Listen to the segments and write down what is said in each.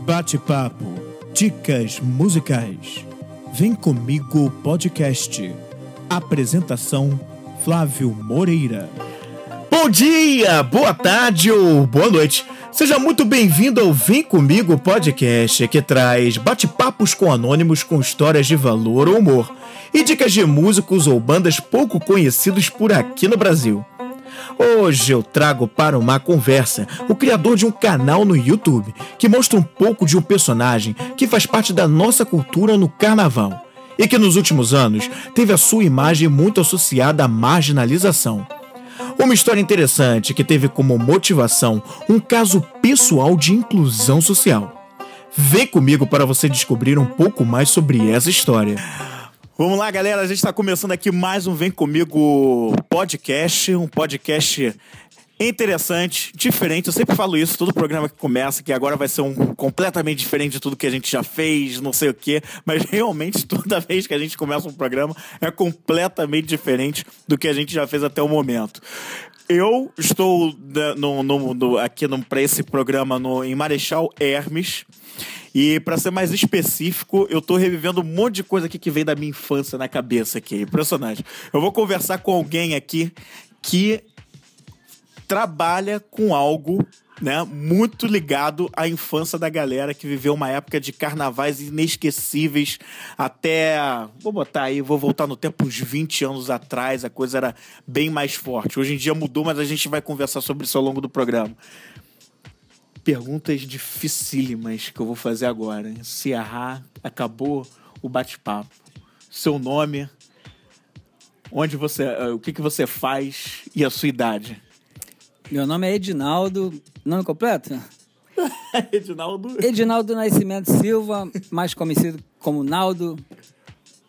Bate-papo, dicas musicais. Vem comigo podcast. Apresentação Flávio Moreira. Bom dia, boa tarde ou boa noite. Seja muito bem-vindo ao Vem Comigo podcast, que traz bate-papos com anônimos com histórias de valor ou humor e dicas de músicos ou bandas pouco conhecidos por aqui no Brasil. Hoje eu trago para uma conversa o criador de um canal no YouTube que mostra um pouco de um personagem que faz parte da nossa cultura no carnaval e que nos últimos anos teve a sua imagem muito associada à marginalização. Uma história interessante que teve como motivação um caso pessoal de inclusão social. Vem comigo para você descobrir um pouco mais sobre essa história. Vamos lá, galera. A gente está começando aqui mais um Vem Comigo podcast. Um podcast interessante, diferente. Eu sempre falo isso, todo programa que começa, que agora vai ser um completamente diferente de tudo que a gente já fez, não sei o quê. Mas realmente, toda vez que a gente começa um programa, é completamente diferente do que a gente já fez até o momento. Eu estou no, no, no, aqui para esse programa em Marechal Hermes. E para ser mais específico, eu tô revivendo um monte de coisa aqui que vem da minha infância na cabeça aqui. Impressionante. Eu vou conversar com alguém aqui que trabalha com algo né, muito ligado à infância da galera que viveu uma época de carnavais inesquecíveis até, vou botar aí, vou voltar no tempo uns 20 anos atrás, a coisa era bem mais forte. Hoje em dia mudou, mas a gente vai conversar sobre isso ao longo do programa perguntas dificílimas que eu vou fazer agora. Se errar, acabou o bate-papo. Seu nome, onde você, eh, o que, que você faz e a sua idade. Meu nome é Edinaldo. Nome completo? Edinaldo. Edinaldo Nascimento Silva, mais conhecido como Naldo.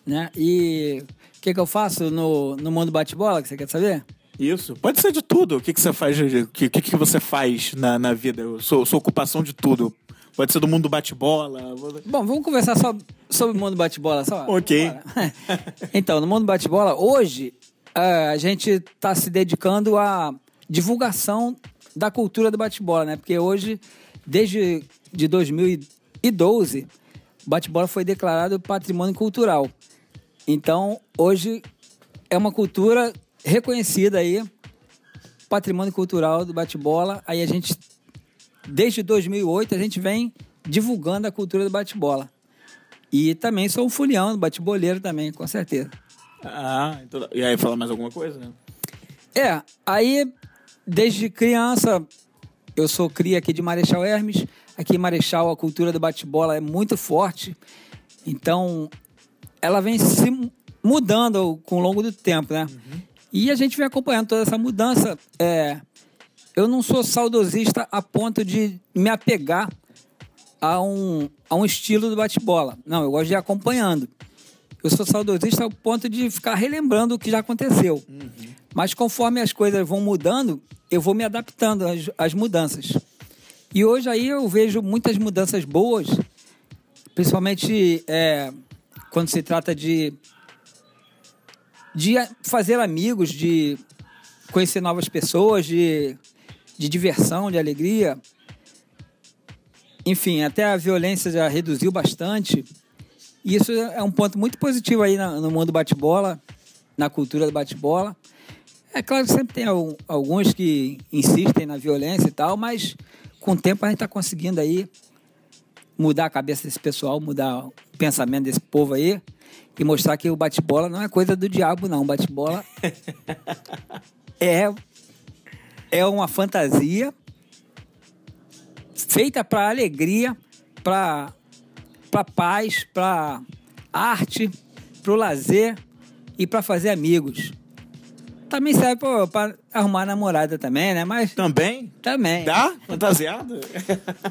Né? E o que, que eu faço no, no mundo bate-bola, que você quer saber? Isso. Pode ser de tudo. O que, que você faz? O que, que, você faz na, na vida? Sua, sua ocupação de tudo. Pode ser do mundo bate-bola. Bom, vamos conversar só sobre o mundo bate-bola só. Ok. então, no mundo bate-bola, hoje a gente está se dedicando à divulgação da cultura do bate-bola, né? Porque hoje, desde de 2012, o bate-bola foi declarado patrimônio cultural. Então, hoje é uma cultura reconhecida aí, patrimônio cultural do bate-bola. Aí a gente, desde 2008, a gente vem divulgando a cultura do bate-bola. E também sou um fulião, bate-boleiro também, com certeza. Ah, então, e aí fala mais alguma coisa, né? É, aí desde criança eu sou cria aqui de Marechal Hermes. Aqui em Marechal a cultura do bate-bola é muito forte. Então ela vem se mudando com o longo do tempo, né? Uhum. E a gente vem acompanhando toda essa mudança. É, eu não sou saudosista a ponto de me apegar a um, a um estilo do bate-bola. Não, eu gosto de ir acompanhando. Eu sou saudosista ao ponto de ficar relembrando o que já aconteceu. Uhum. Mas conforme as coisas vão mudando, eu vou me adaptando às, às mudanças. E hoje aí eu vejo muitas mudanças boas, principalmente é, quando se trata de de fazer amigos, de conhecer novas pessoas, de, de diversão, de alegria. Enfim, até a violência já reduziu bastante. E isso é um ponto muito positivo aí no mundo bate-bola, na cultura do bate-bola. É claro que sempre tem alguns que insistem na violência e tal, mas com o tempo a gente está conseguindo aí mudar a cabeça desse pessoal, mudar o pensamento desse povo aí e mostrar que o bate-bola não é coisa do diabo, não. O bate-bola é, é uma fantasia feita para alegria, para paz, para arte, para o lazer e para fazer amigos. Também serve para arrumar namorada também, né? Mas também? Também. Dá? Fantasiado?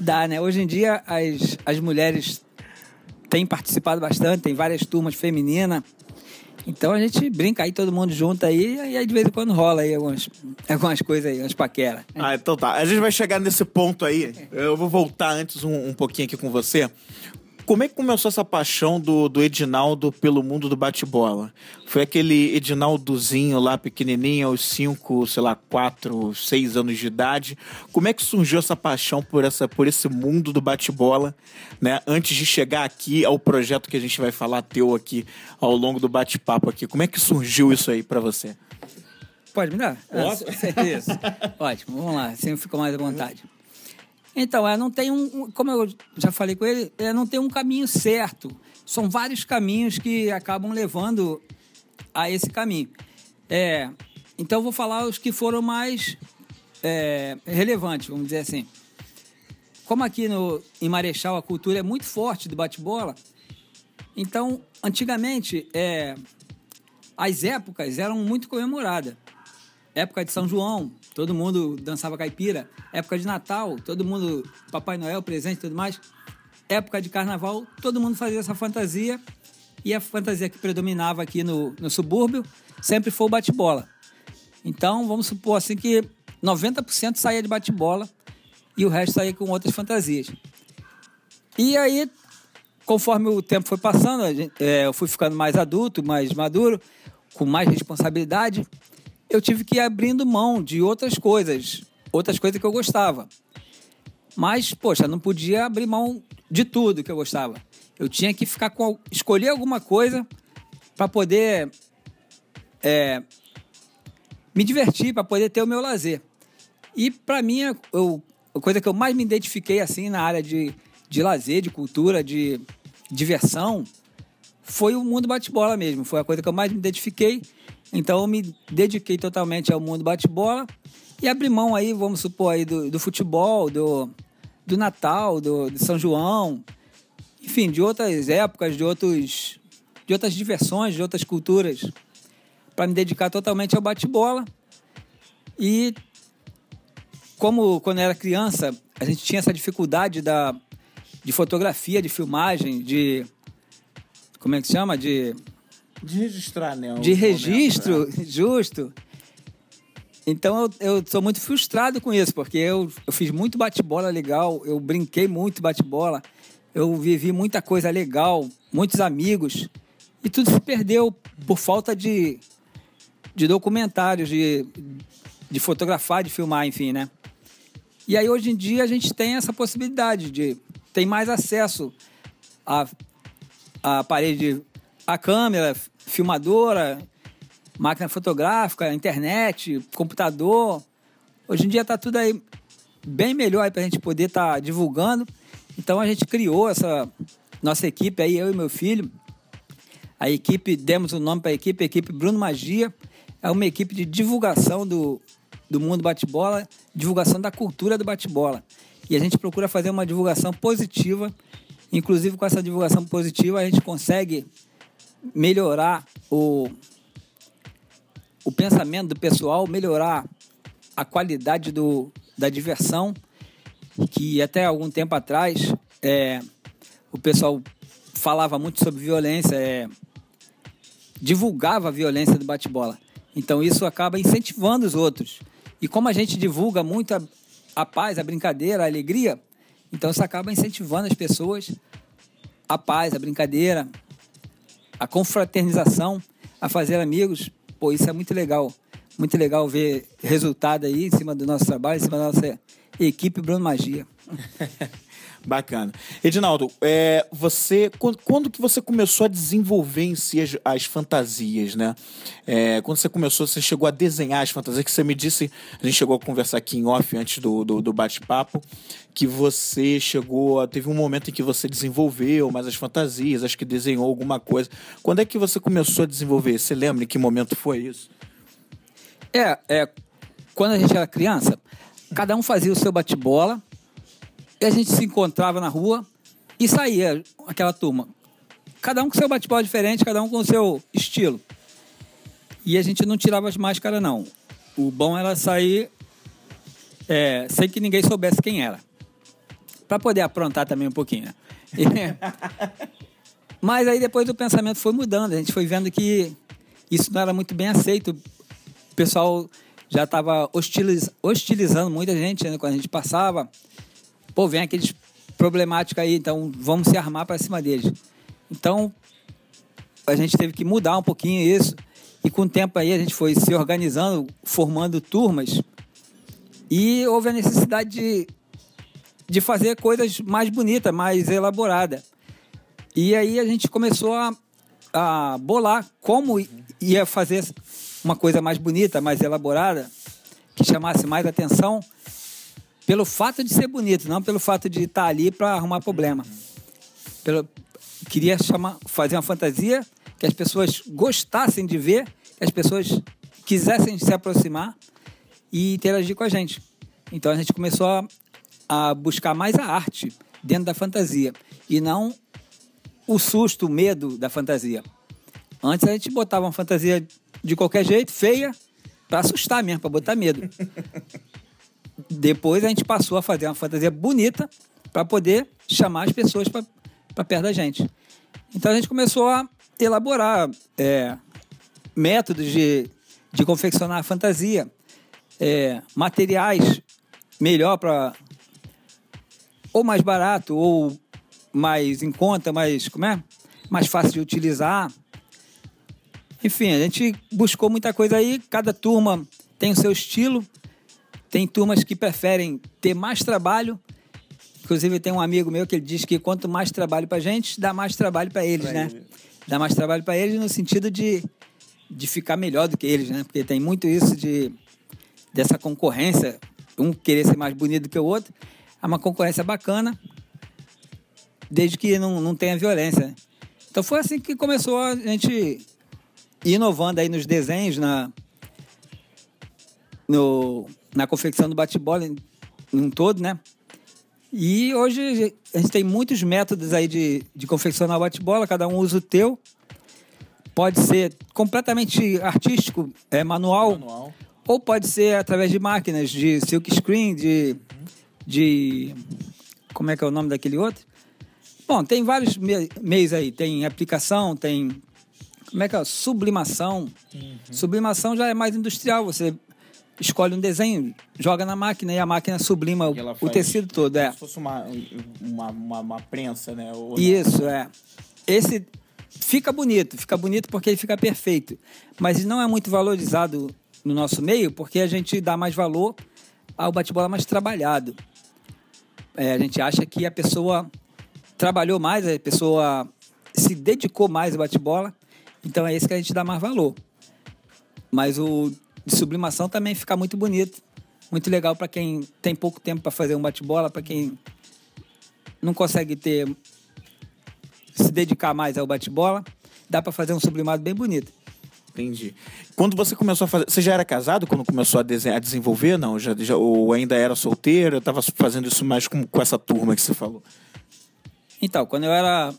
Dá, né? Hoje em dia as, as mulheres tem participado bastante, tem várias turmas femininas. Então a gente brinca aí, todo mundo junto aí, e aí de vez em quando rola aí algumas, algumas coisas aí, umas paqueras. Ah, então tá. A gente vai chegar nesse ponto aí. Eu vou voltar antes um, um pouquinho aqui com você. Como é que começou essa paixão do, do Edinaldo pelo mundo do bate-bola? Foi aquele Edinaldozinho lá pequenininho, aos 5, sei lá, 4, 6 anos de idade. Como é que surgiu essa paixão por, essa, por esse mundo do bate-bola, né? Antes de chegar aqui ao projeto que a gente vai falar teu aqui ao longo do bate-papo aqui. Como é que surgiu isso aí para você? Pode me dar? Posso? Ah, certeza. Ótimo, vamos lá, sempre fico mais à vontade. Então, é, não tem um, como eu já falei com ele, é, não tem um caminho certo. São vários caminhos que acabam levando a esse caminho. É, então, vou falar os que foram mais é, relevantes, vamos dizer assim. Como aqui no, em Marechal a cultura é muito forte do bate-bola, então, antigamente, é, as épocas eram muito comemoradas. Época de São João, todo mundo dançava caipira. Época de Natal, todo mundo, Papai Noel, presente e tudo mais. Época de Carnaval, todo mundo fazia essa fantasia. E a fantasia que predominava aqui no, no subúrbio sempre foi o bate-bola. Então, vamos supor assim que 90% saía de bate-bola e o resto saía com outras fantasias. E aí, conforme o tempo foi passando, é, eu fui ficando mais adulto, mais maduro, com mais responsabilidade eu tive que ir abrindo mão de outras coisas, outras coisas que eu gostava. Mas, poxa, não podia abrir mão de tudo que eu gostava. Eu tinha que ficar com escolher alguma coisa para poder é, me divertir, para poder ter o meu lazer. E para mim, eu, a coisa que eu mais me identifiquei assim na área de, de lazer, de cultura, de diversão, foi o mundo bate-bola mesmo. Foi a coisa que eu mais me identifiquei então eu me dediquei totalmente ao mundo bate-bola e abri mão aí, vamos supor, aí do, do futebol, do, do Natal, do, São João, enfim, de outras épocas, de, outros, de outras diversões, de outras culturas, para me dedicar totalmente ao bate-bola. E como quando eu era criança, a gente tinha essa dificuldade da, de fotografia, de filmagem, de. Como é que se chama? De de registrar, né? De registro, momento, né? justo. Então eu, eu sou muito frustrado com isso, porque eu, eu fiz muito bate-bola legal, eu brinquei muito bate-bola, eu vivi muita coisa legal, muitos amigos, e tudo se perdeu por falta de, de documentários, de, de fotografar, de filmar, enfim, né? E aí hoje em dia a gente tem essa possibilidade de tem mais acesso a, a parede a câmera, filmadora, máquina fotográfica, internet, computador. Hoje em dia está tudo aí bem melhor para a gente poder estar tá divulgando. Então a gente criou essa nossa equipe aí, eu e meu filho. A equipe, demos o um nome para a equipe, a equipe Bruno Magia. É uma equipe de divulgação do, do mundo bate-bola, divulgação da cultura do bate-bola. E a gente procura fazer uma divulgação positiva. Inclusive, com essa divulgação positiva, a gente consegue melhorar o, o pensamento do pessoal, melhorar a qualidade do, da diversão, que até algum tempo atrás é, o pessoal falava muito sobre violência, é, divulgava a violência do bate-bola. Então isso acaba incentivando os outros. E como a gente divulga muito a, a paz, a brincadeira, a alegria, então isso acaba incentivando as pessoas a paz, a brincadeira, a confraternização, a fazer amigos. Pô, isso é muito legal. Muito legal ver resultado aí em cima do nosso trabalho, em cima da nossa equipe Bruno Magia. Bacana. Edinaldo, é, você quando, quando, que você começou a desenvolver em si as, as fantasias, né? É, quando você começou, você chegou a desenhar as fantasias, que você me disse, a gente chegou a conversar aqui em off antes do, do, do bate-papo, que você chegou, a, teve um momento em que você desenvolveu mais as fantasias, acho que desenhou alguma coisa. Quando é que você começou a desenvolver? Você lembra em que momento foi isso? É, é quando a gente era criança, cada um fazia o seu bate-bola, e a gente se encontrava na rua e saía aquela turma. Cada um com seu bate-bola diferente, cada um com seu estilo. E a gente não tirava as máscaras, não. O bom era sair é, sem que ninguém soubesse quem era. Para poder aprontar também um pouquinho? E, mas aí depois o pensamento foi mudando. A gente foi vendo que isso não era muito bem aceito. O pessoal já estava hostiliz, hostilizando muita gente né, quando a gente passava. Pô, vem aqueles problemática aí, então vamos se armar para cima deles. Então, a gente teve que mudar um pouquinho isso. E com o tempo aí a gente foi se organizando, formando turmas. E houve a necessidade de, de fazer coisas mais bonitas, mais elaboradas. E aí a gente começou a, a bolar como ia fazer uma coisa mais bonita, mais elaborada, que chamasse mais atenção pelo fato de ser bonito, não pelo fato de estar ali para arrumar problema. Pelo, queria chamar, fazer uma fantasia que as pessoas gostassem de ver, que as pessoas quisessem se aproximar e interagir com a gente. Então a gente começou a, a buscar mais a arte dentro da fantasia e não o susto, o medo da fantasia. Antes a gente botava uma fantasia de qualquer jeito, feia, para assustar mesmo, para botar medo. Depois a gente passou a fazer uma fantasia bonita para poder chamar as pessoas para perto da gente. Então a gente começou a elaborar é, métodos de, de confeccionar a fantasia, é, materiais melhor para ou mais barato ou mais em conta, mais como é, mais fácil de utilizar. Enfim, a gente buscou muita coisa aí. Cada turma tem o seu estilo. Tem turmas que preferem ter mais trabalho. Inclusive tem um amigo meu que ele diz que quanto mais trabalho para gente, dá mais trabalho para eles, pra né? Ele. Dá mais trabalho para eles no sentido de, de ficar melhor do que eles, né? Porque tem muito isso de dessa concorrência, um querer ser mais bonito do que o outro. É uma concorrência bacana, desde que não, não tenha violência. Então foi assim que começou a gente inovando aí nos desenhos, na, no, na confecção do bate-bola em, em um todo, né? E hoje a gente tem muitos métodos aí de, de confeccionar o bate-bola, cada um usa o teu. Pode ser completamente artístico, é manual, manual. ou pode ser através de máquinas, de silk screen, de, de. Como é que é o nome daquele outro? Bom, tem vários meios aí. Tem aplicação, tem. Como é que é? Sublimação. Uhum. Sublimação já é mais industrial. Você escolhe um desenho, joga na máquina e a máquina sublima o, o tecido todo. É. Como se fosse uma, uma, uma, uma prensa, né? Ou Isso, não. é. Esse fica bonito, fica bonito porque ele fica perfeito. Mas não é muito valorizado no nosso meio porque a gente dá mais valor ao bate-bola mais trabalhado. É, a gente acha que a pessoa trabalhou mais, a pessoa se dedicou mais ao bate-bola, então é esse que a gente dá mais valor. Mas o de sublimação também fica muito bonito. Muito legal para quem tem pouco tempo para fazer um bate-bola, para quem não consegue ter se dedicar mais ao bate-bola, dá para fazer um sublimado bem bonito. Entendi. Quando você começou a fazer. Você já era casado quando começou a, desenhar, a desenvolver? Não? Já, já, ou ainda era solteiro? Eu estava fazendo isso mais com, com essa turma que você falou? Então, quando eu era.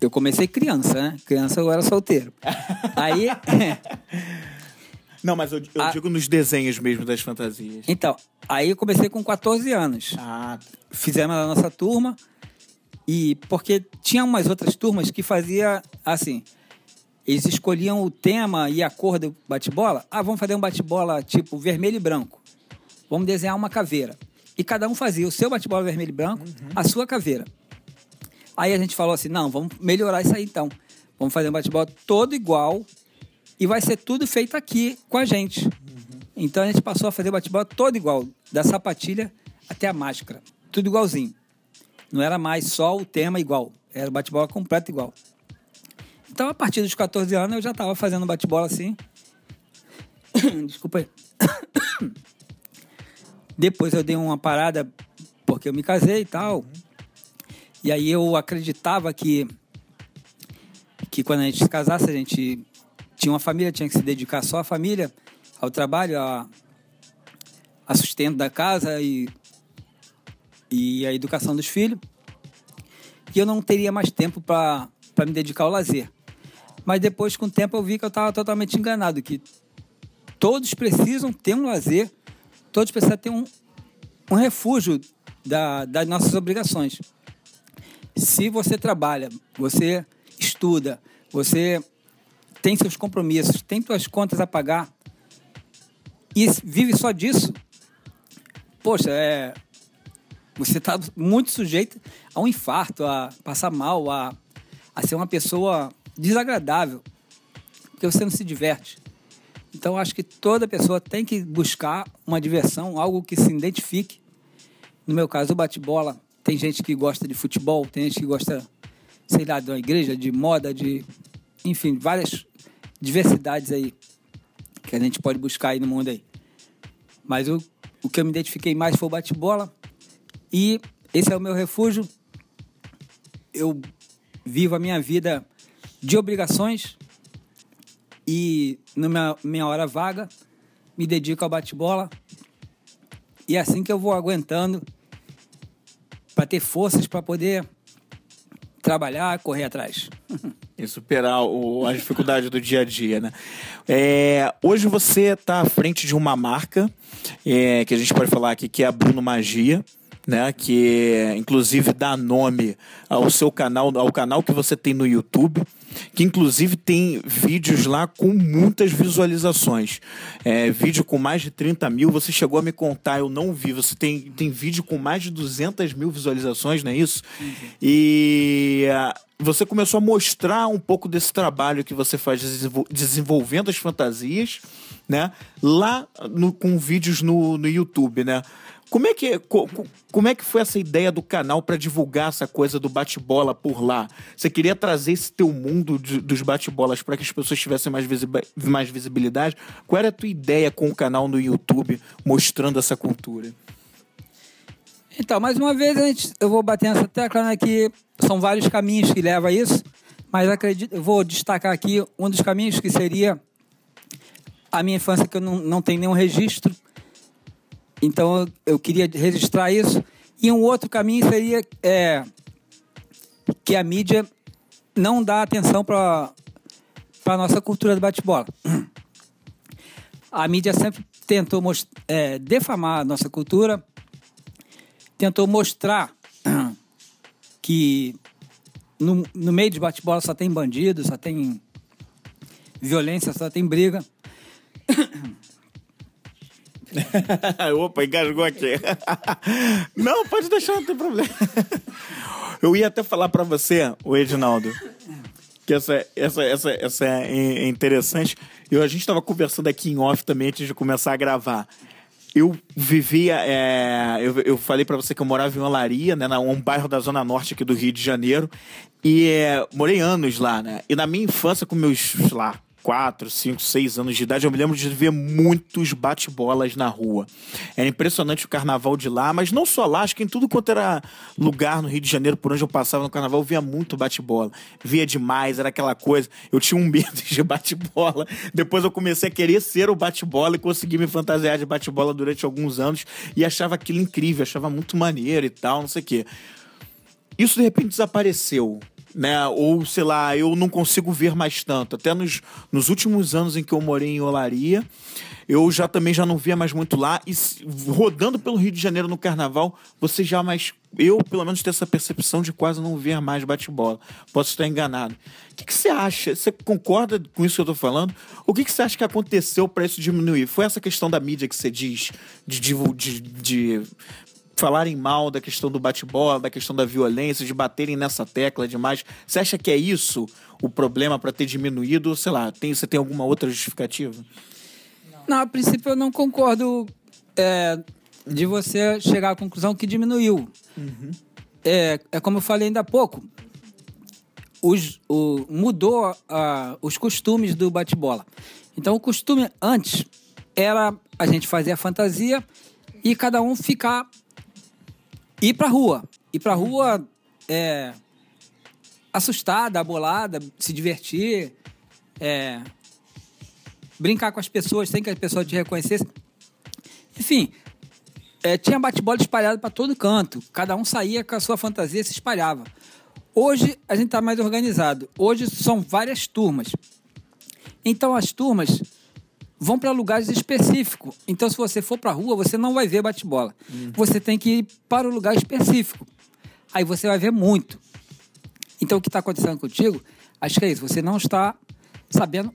Eu comecei criança, né? Criança eu era solteiro. Aí. Não, mas eu, eu a... digo nos desenhos mesmo das fantasias. Então, aí eu comecei com 14 anos. Ah. Fizemos a nossa turma. E porque tinha umas outras turmas que fazia assim. Eles escolhiam o tema e a cor do bate-bola. Ah, vamos fazer um bate-bola tipo vermelho e branco. Vamos desenhar uma caveira. E cada um fazia o seu bate-bola vermelho e branco, uhum. a sua caveira. Aí a gente falou assim: não, vamos melhorar isso aí então. Vamos fazer um bate-bola todo igual, e vai ser tudo feito aqui com a gente. Uhum. Então a gente passou a fazer bate-bola todo igual, da sapatilha até a máscara, tudo igualzinho. Não era mais só o tema igual, era bate-bola completo igual. Então a partir dos 14 anos eu já estava fazendo bate-bola assim. Desculpa aí. Depois eu dei uma parada porque eu me casei e tal. E aí eu acreditava que que quando a gente se casasse a gente tinha uma família, tinha que se dedicar só à família, ao trabalho, a, a sustento da casa e, e a educação dos filhos. E eu não teria mais tempo para me dedicar ao lazer. Mas depois, com o tempo, eu vi que eu estava totalmente enganado, que todos precisam ter um lazer, todos precisam ter um, um refúgio da, das nossas obrigações. Se você trabalha, você estuda, você tem seus compromissos, tem suas contas a pagar e vive só disso, poxa, é, Você está muito sujeito a um infarto, a passar mal, a, a ser uma pessoa desagradável, porque você não se diverte. Então, acho que toda pessoa tem que buscar uma diversão, algo que se identifique. No meu caso, o bate-bola. Tem gente que gosta de futebol, tem gente que gosta, sei lá, de uma igreja, de moda, de. Enfim, várias diversidades aí que a gente pode buscar aí no mundo aí. Mas o, o que eu me identifiquei mais foi o bate-bola. E esse é o meu refúgio. Eu vivo a minha vida de obrigações e na minha, minha hora vaga me dedico ao bate-bola. E é assim que eu vou aguentando para ter forças para poder trabalhar, correr atrás. E superar o, as dificuldades do dia a dia, né? É, hoje você está à frente de uma marca é, que a gente pode falar aqui que é a Bruno Magia né? Que inclusive dá nome ao seu canal, ao canal que você tem no YouTube, que inclusive tem vídeos lá com muitas visualizações. É, vídeo com mais de 30 mil, você chegou a me contar, eu não vi. Você tem, tem vídeo com mais de 200 mil visualizações, não é isso? Uhum. E uh, você começou a mostrar um pouco desse trabalho que você faz desenvolvendo as fantasias, né? Lá no, com vídeos no, no YouTube, né? Como é que, como é que foi essa ideia do canal para divulgar essa coisa do bate-bola por lá? Você queria trazer esse teu mundo de, dos bate-bolas para que as pessoas tivessem mais, mais visibilidade? Qual era a tua ideia com o canal no YouTube mostrando essa cultura? Então, mais uma vez, gente, eu vou bater nessa tecla né, que são vários caminhos que levam a isso, mas acredito, eu vou destacar aqui um dos caminhos que seria a minha infância, que eu não, não tenho nenhum registro, então eu queria registrar isso. E um outro caminho seria é, que a mídia não dá atenção para a nossa cultura do bate-bola. A mídia sempre tentou é, defamar a nossa cultura, tentou mostrar que no, no meio de bate-bola só tem bandido, só tem violência, só tem briga. Opa, engasgou aqui. não, pode deixar, não tem problema. Eu ia até falar para você, o Edinaldo, que essa, essa, essa, essa é interessante. Eu, a gente estava conversando aqui em off também antes de começar a gravar. Eu vivia. É, eu, eu falei para você que eu morava em Olaria, né, um bairro da Zona Norte aqui do Rio de Janeiro. E é, morei anos lá, né? E na minha infância, com meus, lá, 4, 5, 6 anos de idade, eu me lembro de ver muitos bate-bolas na rua. Era impressionante o carnaval de lá, mas não só lá, acho que em tudo quanto era lugar no Rio de Janeiro, por onde eu passava no carnaval, eu via muito bate-bola. Via demais, era aquela coisa. Eu tinha um medo de bate-bola. Depois eu comecei a querer ser o bate-bola e consegui me fantasiar de bate-bola durante alguns anos e achava aquilo incrível, achava muito maneiro e tal, não sei o quê. Isso de repente desapareceu né? Ou, sei lá, eu não consigo ver mais tanto. Até nos, nos últimos anos em que eu morei em Olaria, eu já também já não via mais muito lá. E rodando pelo Rio de Janeiro no carnaval, você já mais. Eu, pelo menos, tenho essa percepção de quase não ver mais bate-bola. Posso estar enganado. O que, que, você acha? Você concorda com isso que eu estou falando? O que, que você acha que aconteceu para isso diminuir? Foi essa questão da mídia que você diz, de, de, de, de falarem mal da questão do bate-bola, da questão da violência, de baterem nessa tecla demais. Você acha que é isso o problema para ter diminuído? Sei lá, tem, você tem alguma outra justificativa? Não, a princípio eu não concordo é, de você chegar à conclusão que diminuiu. Uhum. É, é como eu falei ainda há pouco. Os, o, mudou os costumes do bate-bola. Então, o costume antes era a gente fazer a fantasia e cada um ficar ir pra rua. Ir pra rua é, assustada, abolada, se divertir, é, brincar com as pessoas sem que as pessoas te reconhecessem. Enfim, é, tinha bate-bola espalhado para todo canto. Cada um saía com a sua fantasia e se espalhava. Hoje a gente está mais organizado. Hoje são várias turmas. Então as turmas vão para lugares específicos. Então, se você for para a rua, você não vai ver bate-bola. Uhum. Você tem que ir para o lugar específico. Aí você vai ver muito. Então, o que está acontecendo contigo, acho que é isso. Você não está sabendo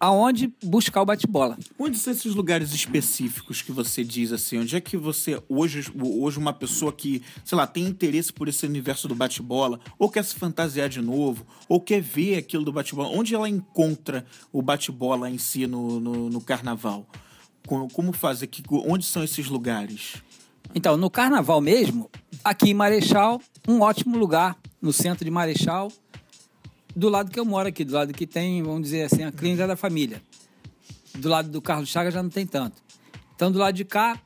aonde buscar o bate-bola. Onde são esses lugares específicos que você diz assim? Onde é que você, hoje, hoje uma pessoa que, sei lá, tem interesse por esse universo do bate-bola, ou quer se fantasiar de novo, ou quer ver aquilo do bate-bola, onde ela encontra o bate-bola em si no, no, no carnaval? Como, como faz aqui? Onde são esses lugares? Então, no carnaval mesmo, aqui em Marechal, um ótimo lugar, no centro de Marechal, do lado que eu moro aqui, do lado que tem, vamos dizer assim, a clínica da família. Do lado do Carlos Chagas já não tem tanto. Então, do lado de cá,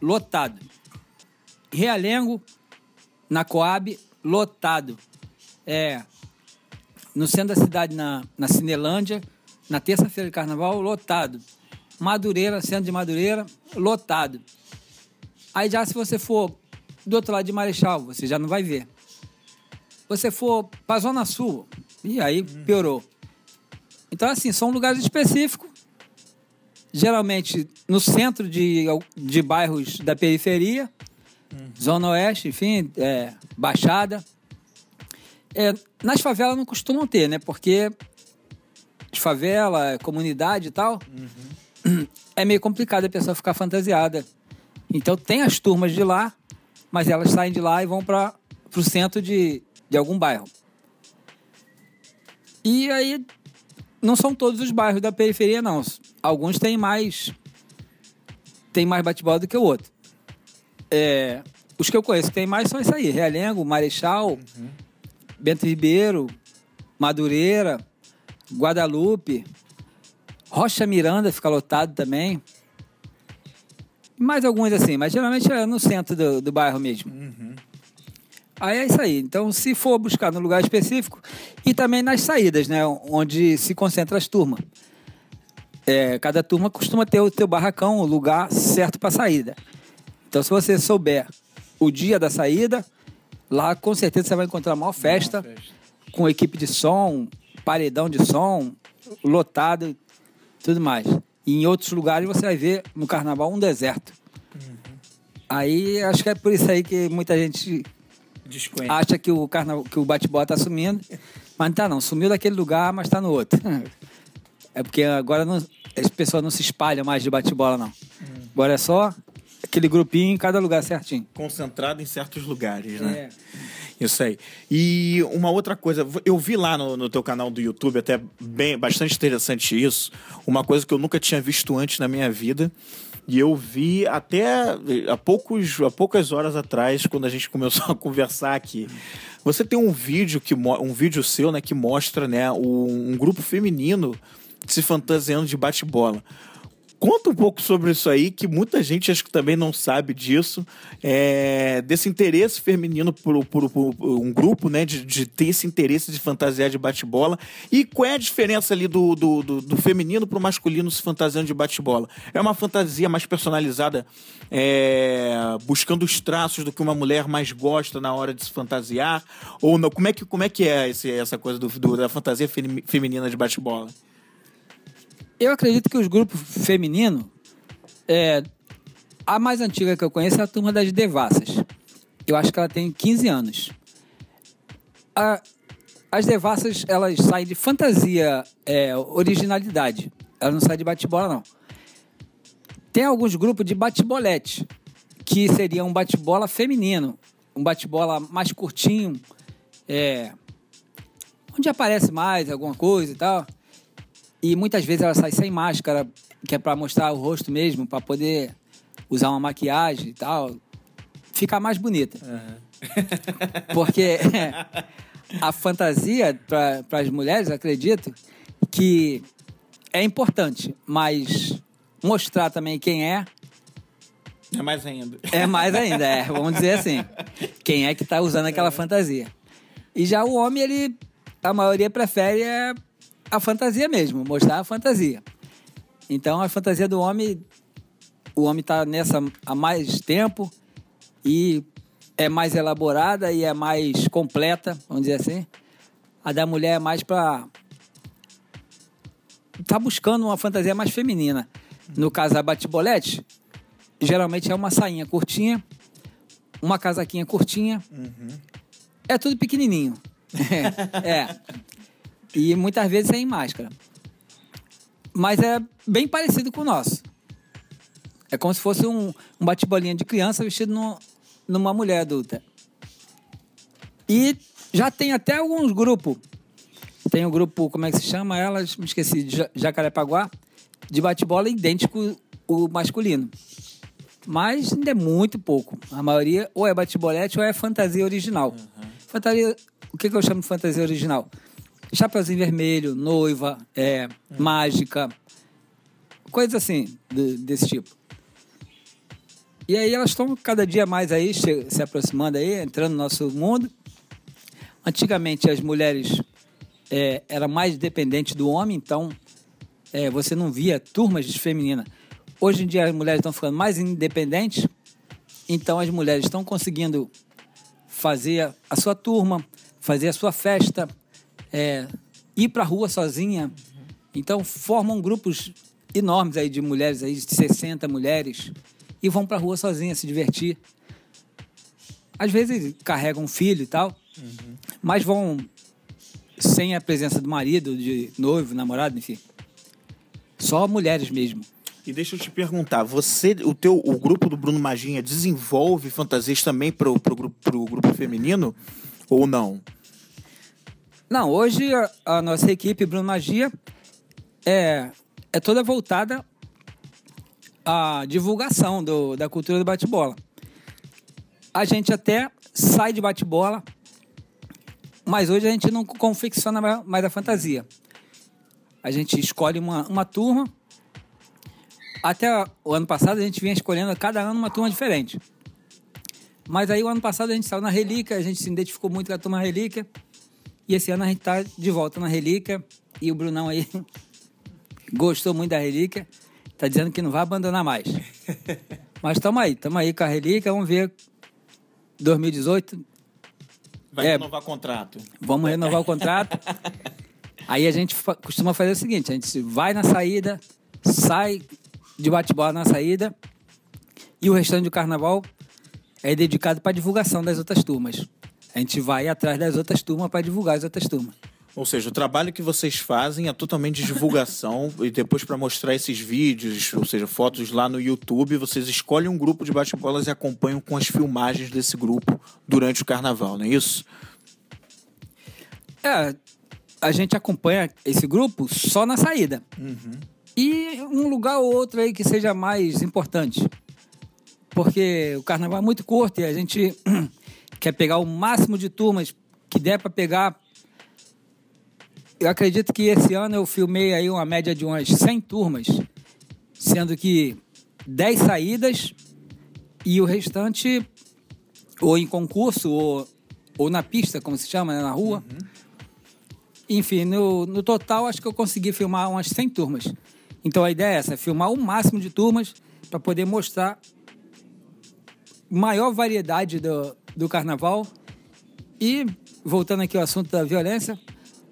lotado. Realengo, na Coab, lotado. É, no centro da cidade, na, na Cinelândia, na terça-feira de carnaval, lotado. Madureira, centro de Madureira, lotado. Aí já se você for do outro lado de Marechal, você já não vai ver. Você for para a Zona Sul, e aí piorou. Então, assim, são lugares específicos, geralmente no centro de, de bairros da periferia, Zona Oeste, enfim, é, Baixada. É, nas favelas não costumam ter, né? Porque favela, comunidade e tal, é meio complicado a pessoa ficar fantasiada. Então tem as turmas de lá, mas elas saem de lá e vão para o centro de, de algum bairro. E aí, não são todos os bairros da periferia, não. Alguns têm mais. Tem mais bate-bola do que o outro. É, os que eu conheço que tem mais são isso aí: Realengo, Marechal, uhum. Bento Ribeiro, Madureira, Guadalupe, Rocha Miranda fica lotado também. Mais alguns assim, mas geralmente é no centro do, do bairro mesmo. Uhum. Aí é isso aí. Então, se for buscar no lugar específico e também nas saídas, né? Onde se concentra as turmas. É, cada turma costuma ter o teu barracão, o lugar certo para saída. Então, se você souber o dia da saída, lá com certeza você vai encontrar a maior festa, maior festa. com equipe de som, paredão de som, lotado, tudo mais. E em outros lugares você vai ver no carnaval um deserto. Uhum. Aí acho que é por isso aí que muita gente Acha que o, carna... que o bate-bola tá sumindo. Mas não tá não, sumiu daquele lugar, mas tá no outro. É porque agora não... as pessoas não se espalham mais de bate-bola, não. Hum. Agora é só aquele grupinho em cada lugar certinho. Concentrado em certos lugares, né? É. Isso aí. E uma outra coisa, eu vi lá no, no teu canal do YouTube, até bem, bastante interessante isso, uma coisa que eu nunca tinha visto antes na minha vida, e eu vi até há, poucos, há poucas horas atrás, quando a gente começou a conversar aqui. Você tem um vídeo que um vídeo seu, né, que mostra, né, um, um grupo feminino se fantasiando de bate-bola. Conta um pouco sobre isso aí, que muita gente acho que também não sabe disso, é, desse interesse feminino por, por, por, um grupo, né? De, de, ter esse interesse de fantasiar de bate-bola. E qual é a diferença ali do, do, do, do feminino pro masculino se fantasiando de bate-bola? É uma fantasia mais personalizada, é, buscando os traços do que uma mulher mais gosta na hora de se fantasiar? Ou não? Como é que, como é, que é esse, essa coisa do, do da fantasia feminina de bate-bola? Eu acredito que os grupos femininos, é, a mais antiga que eu conheço é a turma das Devassas. Eu acho que ela tem 15 anos. A, as Devassas, elas saem de fantasia, é, originalidade. Elas não saem de bate-bola, não. Tem alguns grupos de bate-bolete, que seria um bate-bola feminino. Um bate-bola mais curtinho, é, onde aparece mais alguma coisa e tal. E muitas vezes ela sai sem máscara, que é para mostrar o rosto mesmo, para poder usar uma maquiagem e tal, ficar mais bonita. Uhum. Porque a fantasia para as mulheres, acredito, que é importante, mas mostrar também quem é. É mais ainda. É mais ainda, é. Vamos dizer assim. Quem é que está usando aquela fantasia. E já o homem, ele. A maioria prefere é a fantasia mesmo, mostrar a fantasia. Então a fantasia do homem, o homem está nessa há mais tempo e é mais elaborada e é mais completa, vamos dizer assim. A da mulher é mais para tá buscando uma fantasia mais feminina. No caso da bate-bolete, geralmente é uma sainha curtinha, uma casaquinha curtinha. Uhum. É tudo pequenininho. é. E muitas vezes sem máscara. Mas é bem parecido com o nosso. É como se fosse um, um bate-bolinha de criança vestido no, numa mulher adulta. E já tem até alguns grupos. Tem o grupo, como é que se chama elas? Me esqueci, de Jacarepaguá, de bate-bola idêntico o masculino. Mas ainda é muito pouco. A maioria ou é bate-bolete ou é fantasia original. Uhum. Fantasia, o que, que eu chamo de fantasia original? Chapeuzinho vermelho, noiva, é, uhum. mágica, coisas assim, de, desse tipo. E aí elas estão cada dia mais aí, se aproximando aí, entrando no nosso mundo. Antigamente as mulheres é, eram mais dependentes do homem, então é, você não via turmas de feminina. Hoje em dia as mulheres estão ficando mais independentes, então as mulheres estão conseguindo fazer a sua turma, fazer a sua festa, é, ir para a rua sozinha. Então formam grupos enormes aí de mulheres aí de 60 mulheres e vão para a rua sozinhas se divertir. Às vezes carregam um filho e tal, uhum. mas vão sem a presença do marido, de noivo, namorado, enfim. Só mulheres mesmo. E deixa eu te perguntar, você, o teu, o grupo do Bruno Maginha desenvolve fantasias também pro, pro, grupo, pro grupo feminino ou não? Não, hoje a, a nossa equipe Bruno Magia é, é toda voltada a divulgação do, da cultura do bate-bola. A gente até sai de bate-bola, mas hoje a gente não confecciona mais a fantasia. A gente escolhe uma, uma turma. Até o ano passado a gente vinha escolhendo cada ano uma turma diferente. Mas aí o ano passado a gente saiu na Relíquia, a gente se identificou muito com a turma Relíquia. E esse ano a gente está de volta na Relíquia. E o Brunão aí gostou muito da Relíquia. Tá dizendo que não vai abandonar mais. Mas estamos aí, estamos aí com a relíquia, vamos ver 2018. Vai é, renovar o contrato. Vamos renovar o contrato. aí a gente costuma fazer o seguinte: a gente vai na saída, sai de bate-bola na saída, e o restante do carnaval é dedicado para divulgação das outras turmas. A gente vai atrás das outras turmas para divulgar as outras turmas. Ou seja, o trabalho que vocês fazem é totalmente de divulgação e depois para mostrar esses vídeos, ou seja, fotos lá no YouTube, vocês escolhem um grupo de bate-bolas e acompanham com as filmagens desse grupo durante o carnaval, não é isso? É, a gente acompanha esse grupo só na saída. Uhum. E um lugar ou outro aí que seja mais importante. Porque o carnaval é muito curto e a gente quer pegar o máximo de turmas que der para pegar eu acredito que esse ano eu filmei aí uma média de umas 100 turmas, sendo que 10 saídas e o restante ou em concurso ou, ou na pista, como se chama, né, na rua. Uhum. Enfim, no, no total acho que eu consegui filmar umas 100 turmas. Então a ideia é essa, filmar o máximo de turmas para poder mostrar maior variedade do, do carnaval. E, voltando aqui ao assunto da violência,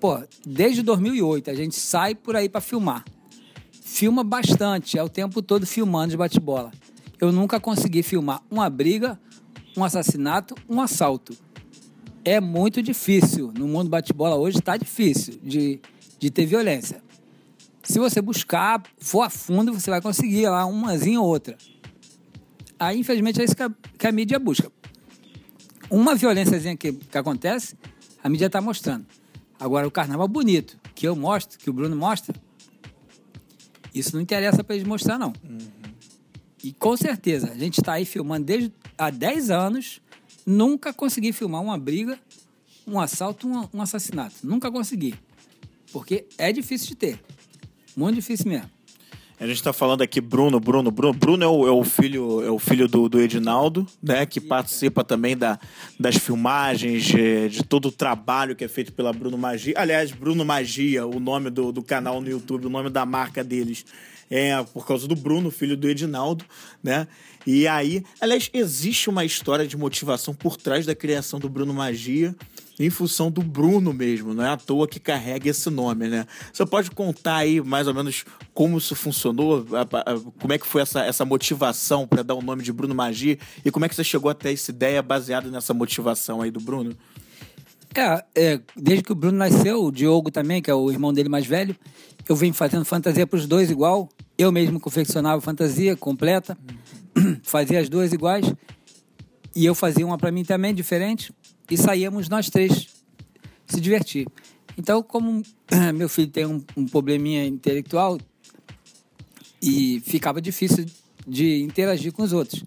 pô, desde 2008 a gente sai por aí para filmar. Filma bastante, é o tempo todo filmando de bate-bola. Eu nunca consegui filmar uma briga, um assassinato, um assalto. É muito difícil. No mundo bate-bola hoje está difícil de, de ter violência. Se você buscar, for a fundo, você vai conseguir lá umazinha ou outra. Aí, infelizmente, é isso que a, que a mídia busca. Uma violênciazinha que, que acontece, a mídia está mostrando. Agora, o carnaval bonito, que eu mostro, que o Bruno mostra, isso não interessa para eles mostrar, não. Uhum. E com certeza, a gente está aí filmando desde há 10 anos, nunca consegui filmar uma briga, um assalto, um, um assassinato. Nunca consegui. Porque é difícil de ter. Muito difícil mesmo. A gente está falando aqui Bruno, Bruno, Bruno. Bruno é o, é o filho, é o filho do, do, Edinaldo, né? Que participa também da, das filmagens, de, de, todo o trabalho que é feito pela Bruno Magia. Aliás, Bruno Magia, o nome do, do canal no YouTube, o nome da marca deles é por causa do Bruno, filho do Edinaldo, né? E aí, aliás, existe uma história de motivação por trás da criação do Bruno Magia em função do Bruno mesmo, não é à toa que carrega esse nome, né? Você pode contar aí mais ou menos como isso funcionou, como é que foi essa, essa motivação para dar o nome de Bruno Magia e como é que você chegou até essa ideia baseada nessa motivação aí do Bruno? É, é, desde que o Bruno nasceu, o Diogo também, que é o irmão dele mais velho, eu venho fazendo fantasia para os dois igual. Eu mesmo confeccionava fantasia completa, fazia as duas iguais. E eu fazia uma para mim também, diferente. E saíamos nós três se divertir. Então, como meu filho tem um, um probleminha intelectual e ficava difícil de interagir com os outros,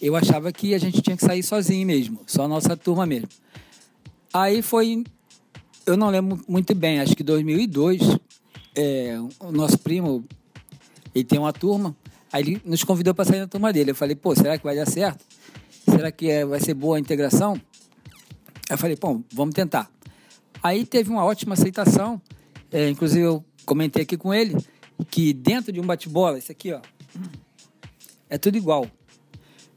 eu achava que a gente tinha que sair sozinho mesmo, só a nossa turma mesmo. Aí foi, eu não lembro muito bem, acho que 2002, é, o nosso primo, ele tem uma turma, aí ele nos convidou para sair na turma dele. Eu falei, pô, será que vai dar certo? Será que é, vai ser boa a integração? Eu falei, pô, vamos tentar. Aí teve uma ótima aceitação, é, inclusive eu comentei aqui com ele, que dentro de um bate-bola, isso aqui, ó, é tudo igual.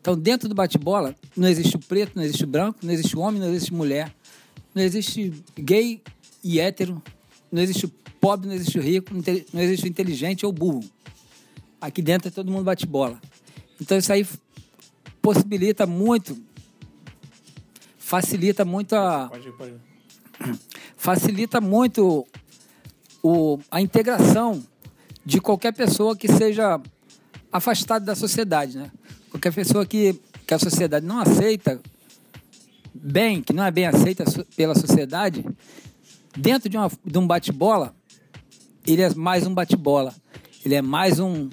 Então, dentro do bate-bola, não existe o preto, não existe o branco, não existe o homem, não existe mulher, não existe gay e hétero, não existe o pobre, não existe o rico, não existe o inteligente ou burro. Aqui dentro é todo mundo bate-bola. Então, isso aí possibilita muito, facilita muito a. Pode pode facilita muito o, a integração de qualquer pessoa que seja afastada da sociedade, né? Qualquer pessoa que, que a sociedade não aceita bem, que não é bem aceita pela sociedade, dentro de, uma, de um bate-bola, ele é mais um bate-bola. Ele é mais um,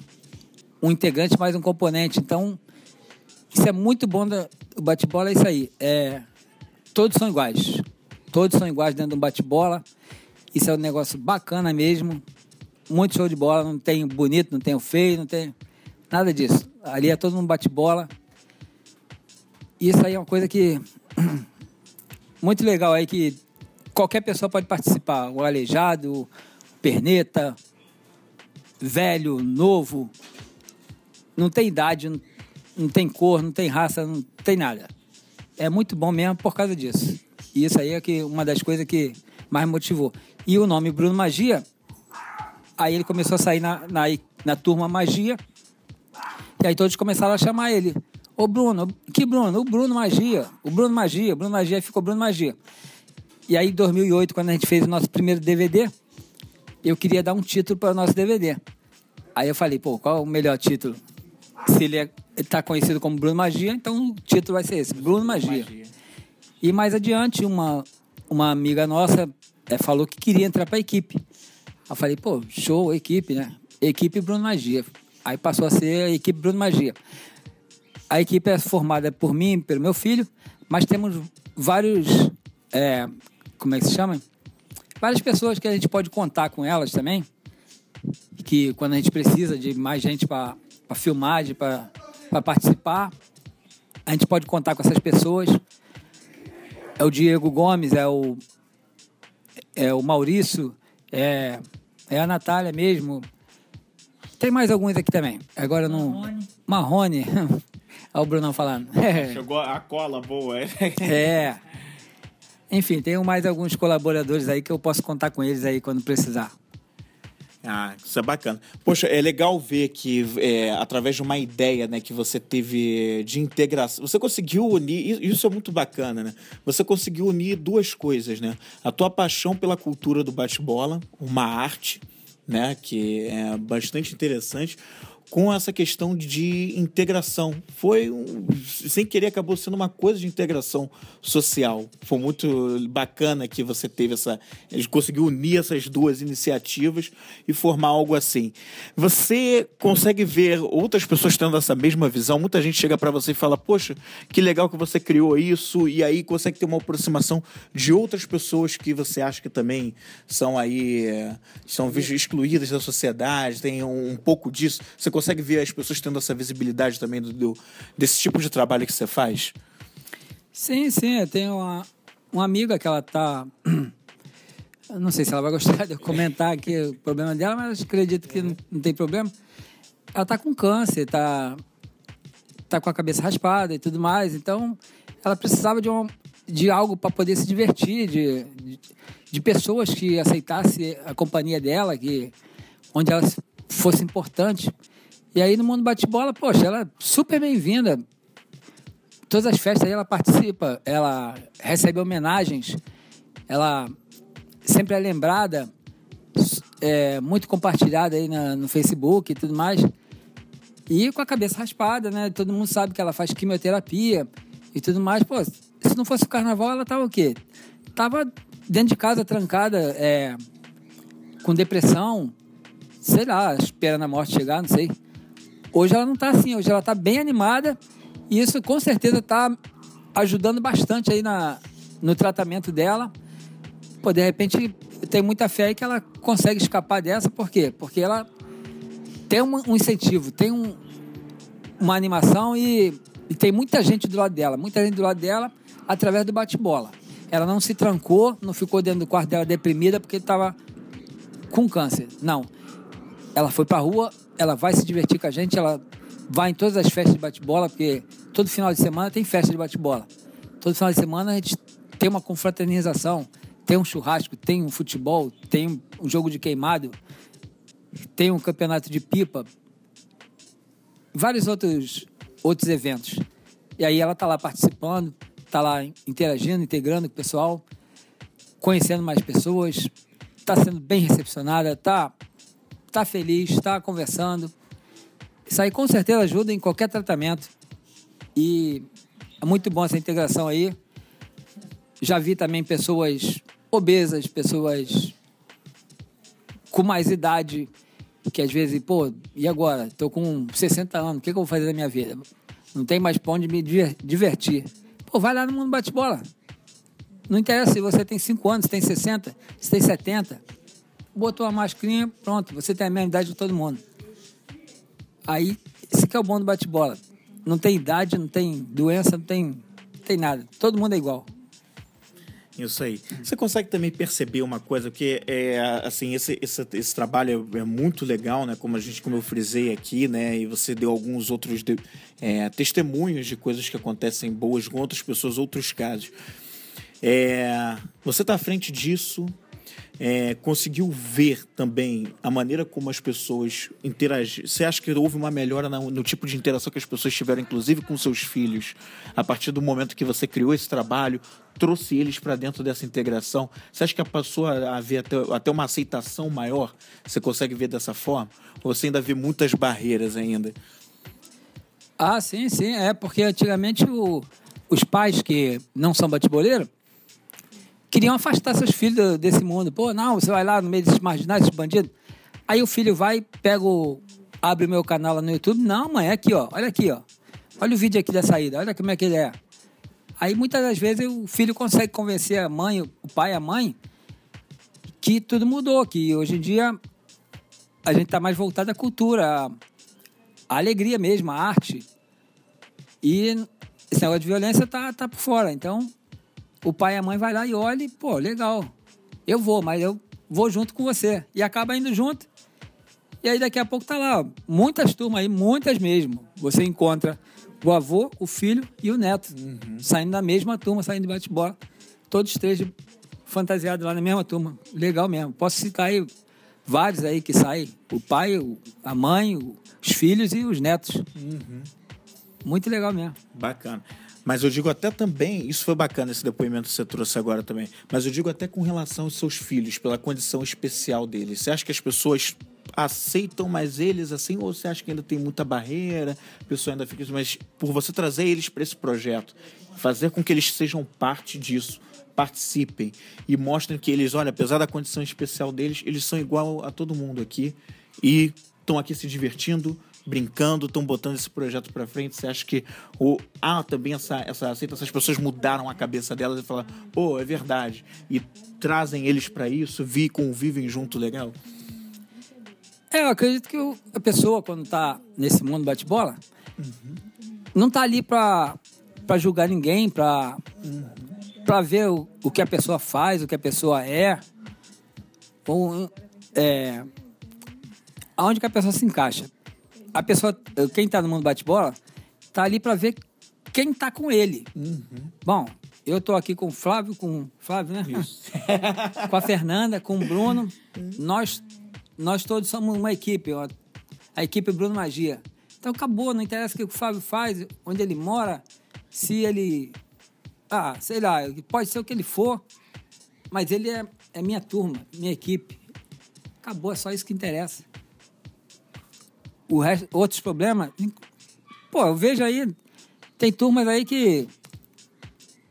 um integrante, mais um componente. Então, isso é muito bom do bate-bola, é isso aí. É, todos são iguais. Todos são iguais dentro de um bate-bola. Isso é um negócio bacana mesmo. Muito show de bola. Não tem o bonito, não tem o feio, não tem nada disso. Ali é todo mundo bate-bola. Isso aí é uma coisa que. Muito legal aí que qualquer pessoa pode participar. O aleijado, o perneta, velho, novo. Não tem idade, não tem cor, não tem raça, não tem nada. É muito bom mesmo por causa disso. E isso aí é que uma das coisas que mais motivou. E o nome Bruno Magia, aí ele começou a sair na, na, na turma Magia, e aí todos começaram a chamar ele. Ô Bruno, que Bruno? O Bruno Magia, o Bruno Magia, o Bruno Magia, ficou Bruno Magia. E aí em 2008, quando a gente fez o nosso primeiro DVD, eu queria dar um título para o nosso DVD. Aí eu falei, pô, qual é o melhor título? Se ele é, está conhecido como Bruno Magia, então o título vai ser esse, Bruno Magia. Magia. E mais adiante, uma, uma amiga nossa é, falou que queria entrar para a equipe. Eu falei, pô, show, equipe, né? Equipe Bruno Magia. Aí passou a ser a equipe Bruno Magia. A equipe é formada por mim pelo meu filho, mas temos vários. É, como é que se chama? Várias pessoas que a gente pode contar com elas também. Que quando a gente precisa de mais gente para filmagem, para participar, a gente pode contar com essas pessoas é o Diego Gomes, é o, é o Maurício, é, é a Natália mesmo. Tem mais alguns aqui também. Agora não. Marrone. Marrone. Olha o Brunão falando. Chegou a cola boa, é? é. Enfim, tenho mais alguns colaboradores aí que eu posso contar com eles aí quando precisar. Ah, isso é bacana. Poxa, é legal ver que é, através de uma ideia né, que você teve de integração, você conseguiu unir, isso é muito bacana, né? Você conseguiu unir duas coisas, né? A tua paixão pela cultura do bate-bola, uma arte, né, que é bastante interessante, com essa questão de integração. Foi um, sem querer acabou sendo uma coisa de integração social. Foi muito bacana que você teve essa, conseguiu unir essas duas iniciativas e formar algo assim. Você consegue ver outras pessoas tendo essa mesma visão? Muita gente chega para você e fala: "Poxa, que legal que você criou isso" e aí consegue ter uma aproximação de outras pessoas que você acha que também são aí são excluídas da sociedade, tem um, um pouco disso. Você consegue ver as pessoas tendo essa visibilidade também do, do desse tipo de trabalho que você faz? Sim, sim. Eu tenho uma, uma amiga que ela tá. Não sei se ela vai gostar de eu comentar aqui o problema dela, mas acredito que não, tem problema. Ela tá com câncer, tá, tá com a cabeça raspada e tudo mais. Então, ela precisava de, um, de algo para poder se divertir, de, de, de, pessoas que aceitassem a companhia dela, que onde ela fosse importante. E aí no mundo bate-bola, poxa, ela é super bem-vinda. Todas as festas aí ela participa, ela recebe homenagens ela sempre é lembrada, é, muito compartilhada aí na, no Facebook e tudo mais. E com a cabeça raspada, né? Todo mundo sabe que ela faz quimioterapia e tudo mais. Pô, se não fosse o carnaval, ela tava o quê? Tava dentro de casa, trancada, é, com depressão, sei lá, esperando a morte chegar, não sei. Hoje ela não tá assim, hoje ela tá bem animada e isso com certeza tá ajudando bastante aí na, no tratamento dela. Pô, de repente, eu tenho muita fé aí que ela consegue escapar dessa, por quê? Porque ela tem um, um incentivo, tem um, uma animação e, e, tem muita gente do lado dela, muita gente do lado dela através do bate-bola. Ela não se trancou, não ficou dentro do quarto dela deprimida porque estava com câncer. Não. Ela foi pra rua, ela vai se divertir com a gente, ela vai em todas as festas de bate-bola, porque todo final de semana tem festa de bate-bola. Todo final de semana a gente tem uma confraternização, tem um churrasco, tem um futebol, tem um jogo de queimado, tem um campeonato de pipa, vários outros, outros eventos. E aí ela está lá participando, está lá interagindo, integrando com o pessoal, conhecendo mais pessoas, está sendo bem recepcionada, está tá feliz, está conversando. Isso aí com certeza ajuda em qualquer tratamento. E é muito bom essa integração aí. Já vi também pessoas obesas, pessoas com mais idade, que às vezes, pô, e agora? Estou com 60 anos, o que, que eu vou fazer da minha vida? Não tem mais pão de me divertir. Pô, vai lá no mundo bate-bola. Não interessa se você tem 5 anos, se tem 60, se tem 70. Botou a mascarinha, pronto, você tem a mesma idade de todo mundo. Aí, esse que é o bom do bate-bola. Não tem idade, não tem doença, não tem, não tem nada. Todo mundo é igual. Isso aí. Você consegue também perceber uma coisa que é assim esse, esse, esse trabalho é, é muito legal, né? Como a gente como eu frisei aqui, né? E você deu alguns outros de, é, testemunhos de coisas que acontecem boas com outras pessoas, outros casos. É, você está à frente disso, é, conseguiu ver também a maneira como as pessoas interagiram? Você acha que houve uma melhora no, no, tipo de interação que as pessoas tiveram, inclusive com seus filhos, a partir do momento que você criou esse trabalho, trouxe eles para dentro dessa integração? Você acha que passou a haver até, até uma aceitação maior? Você consegue ver dessa forma? Ou você ainda vê muitas barreiras ainda? Ah, sim, sim. É porque antigamente o, os pais que não são bateboleiros queriam afastar seus filhos desse mundo. Pô, não, você vai lá no meio desses marginais, desses bandidos. Aí o filho vai, pega o, abre o meu canal lá no YouTube. Não, mãe, é aqui, ó. Olha aqui, ó. Olha o vídeo aqui da saída. Olha como é que ele é. Aí muitas das vezes o filho consegue convencer a mãe, o pai, a mãe, que tudo mudou, que hoje em dia a gente está mais voltado à cultura, à, alegria mesmo, à arte. E esse negócio de violência tá, tá por fora. Então, o pai e a mãe vai lá e olha e, pô, legal. Eu vou, mas eu vou junto com você. E acaba indo junto. E aí daqui a pouco tá lá, muitas turmas aí, muitas mesmo. Você encontra o avô, o filho e o neto, uhum. saindo da mesma turma, saindo de bate-bola. Todos três fantasiados lá na mesma turma. Legal mesmo. Posso citar aí vários aí que saem. O pai, a mãe, os filhos e os netos. Uhum. Muito legal mesmo. Bacana. Mas eu digo até também, isso foi bacana esse depoimento que você trouxe agora também, mas eu digo até com relação aos seus filhos, pela condição especial deles. Você acha que as pessoas aceitam mais eles assim, ou você acha que ainda tem muita barreira, a pessoa ainda fica. Mas por você trazer eles para esse projeto, fazer com que eles sejam parte disso, participem e mostrem que eles, olha, apesar da condição especial deles, eles são igual a todo mundo aqui e estão aqui se divertindo, brincando, estão botando esse projeto para frente? Você acha que o, há também essa, essa aceitação? Essas pessoas mudaram a cabeça delas e falaram, pô, é verdade. E trazem eles para isso, vi, convivem junto legal? É, eu acredito que o, a pessoa, quando está nesse mundo bate-bola, uhum. não está ali para julgar ninguém, para uhum. ver o, o que a pessoa faz, o que a pessoa é. Ou, é, aonde que a pessoa se encaixa a pessoa, quem tá no mundo bate-bola, tá ali para ver quem tá com ele. Uhum. Bom, eu tô aqui com o Flávio, com Flávio, né? com a Fernanda, com o Bruno. Uhum. Nós, nós todos somos uma equipe, ó, a equipe Bruno Magia. Então acabou, não interessa o que o Flávio faz, onde ele mora, se ele. Ah, sei lá, pode ser o que ele for. mas ele é, é minha turma, minha equipe. Acabou, é só isso que interessa. O resto, outros problemas. Pô, eu vejo aí, tem turmas aí que.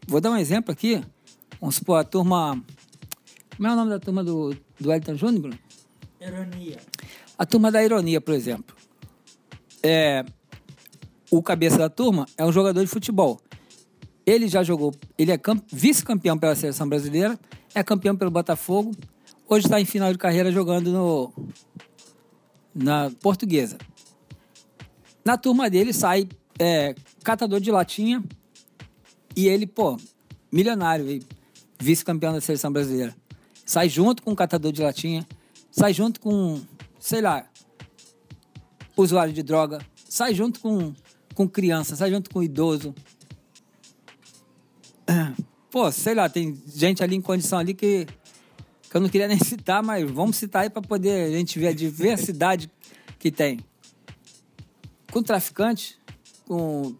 Vou dar um exemplo aqui. Vamos supor, a turma. Como é o nome da turma do, do Elton Júnior? Ironia. A turma da ironia, por exemplo. É, o cabeça da turma é um jogador de futebol. Ele já jogou, ele é vice-campeão pela seleção brasileira, é campeão pelo Botafogo, hoje está em final de carreira jogando no, na portuguesa. Na turma dele sai é, catador de latinha e ele, pô, milionário, vice-campeão da seleção brasileira. Sai junto com o catador de latinha, sai junto com, sei lá, usuário de droga, sai junto com, com criança, sai junto com idoso. Pô, sei lá, tem gente ali em condição ali que, que eu não queria nem citar, mas vamos citar aí para poder a gente ver a diversidade que tem. Com traficante, com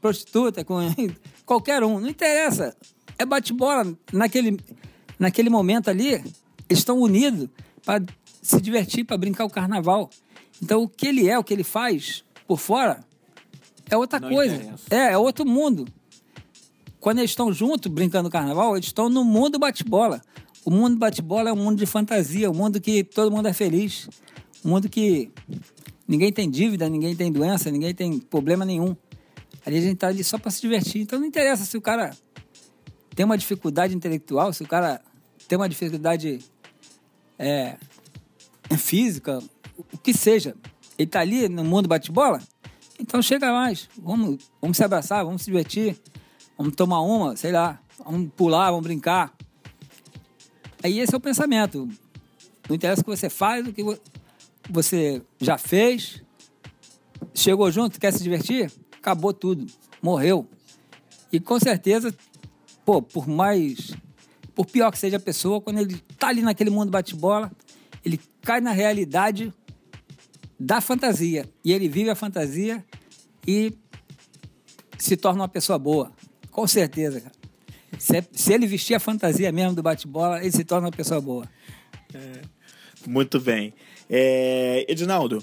prostituta, com qualquer um, não interessa. É bate-bola. Naquele, naquele momento ali, eles estão unidos para se divertir, para brincar o carnaval. Então, o que ele é, o que ele faz por fora, é outra não coisa. É, é outro mundo. Quando eles estão juntos brincando carnaval, eles estão no mundo bate-bola. O mundo bate-bola é um mundo de fantasia, um mundo que todo mundo é feliz, um mundo que ninguém tem dívida, ninguém tem doença, ninguém tem problema nenhum. Ali a gente tá ali só para se divertir. Então não interessa se o cara tem uma dificuldade intelectual, se o cara tem uma dificuldade é, física, o que seja. Ele tá ali no mundo bate-bola, então chega mais. Vamos, vamos se abraçar, vamos se divertir. Vamos tomar uma, sei lá, vamos pular, vamos brincar. Aí esse é o pensamento. Não interessa o que você faz, o que você já fez. Chegou junto, quer se divertir? Acabou tudo. Morreu. E com certeza, pô, por mais. Por pior que seja a pessoa, quando ele tá ali naquele mundo bate-bola, ele cai na realidade da fantasia. E ele vive a fantasia e se torna uma pessoa boa. Com certeza, cara. Se, se ele vestir a fantasia mesmo do bate-bola, ele se torna uma pessoa boa. É, muito bem. É, Edinaldo,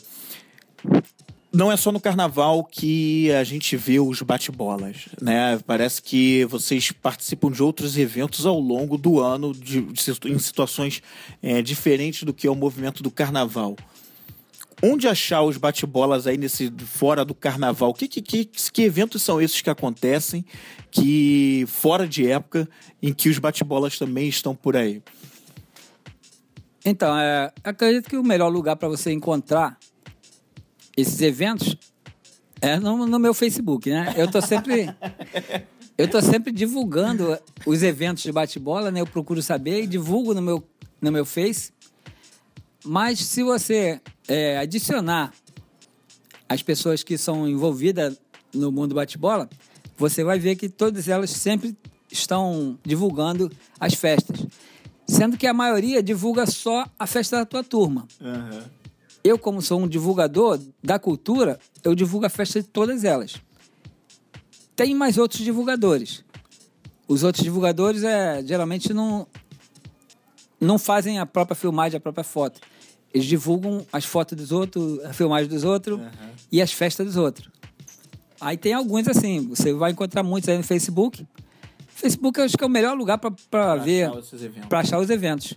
não é só no carnaval que a gente vê os bate-bolas, né? Parece que vocês participam de outros eventos ao longo do ano, de, de em situações é, diferentes do que é o movimento do carnaval. Onde achar os bate-bolas aí nesse fora do carnaval? Que, que, que, que eventos são esses que acontecem que fora de época em que os bate-bolas também estão por aí? Então, é, acredito que o melhor lugar para você encontrar esses eventos é no, no, meu Facebook, né? Eu tô sempre eu tô sempre divulgando os eventos de bate-bola, né? Eu procuro saber e divulgo no meu no meu Face. Mas se você é, adicionar as pessoas que são envolvidas no mundo bate-bola, você vai ver que todas elas sempre estão divulgando as festas. Sendo que a maioria divulga só a festa da tua turma. Uhum. Eu, como sou um divulgador da cultura, eu divulgo a festa de todas elas. Tem mais outros divulgadores. Os outros divulgadores é, geralmente não, não fazem a própria filmagem, a própria foto. Eles divulgam as fotos dos outros, a filmagem dos outros uhum. e as festas dos outros. Aí tem alguns assim, você vai encontrar muitos aí no Facebook. Facebook eu acho que é o melhor lugar para ver, para achar os eventos.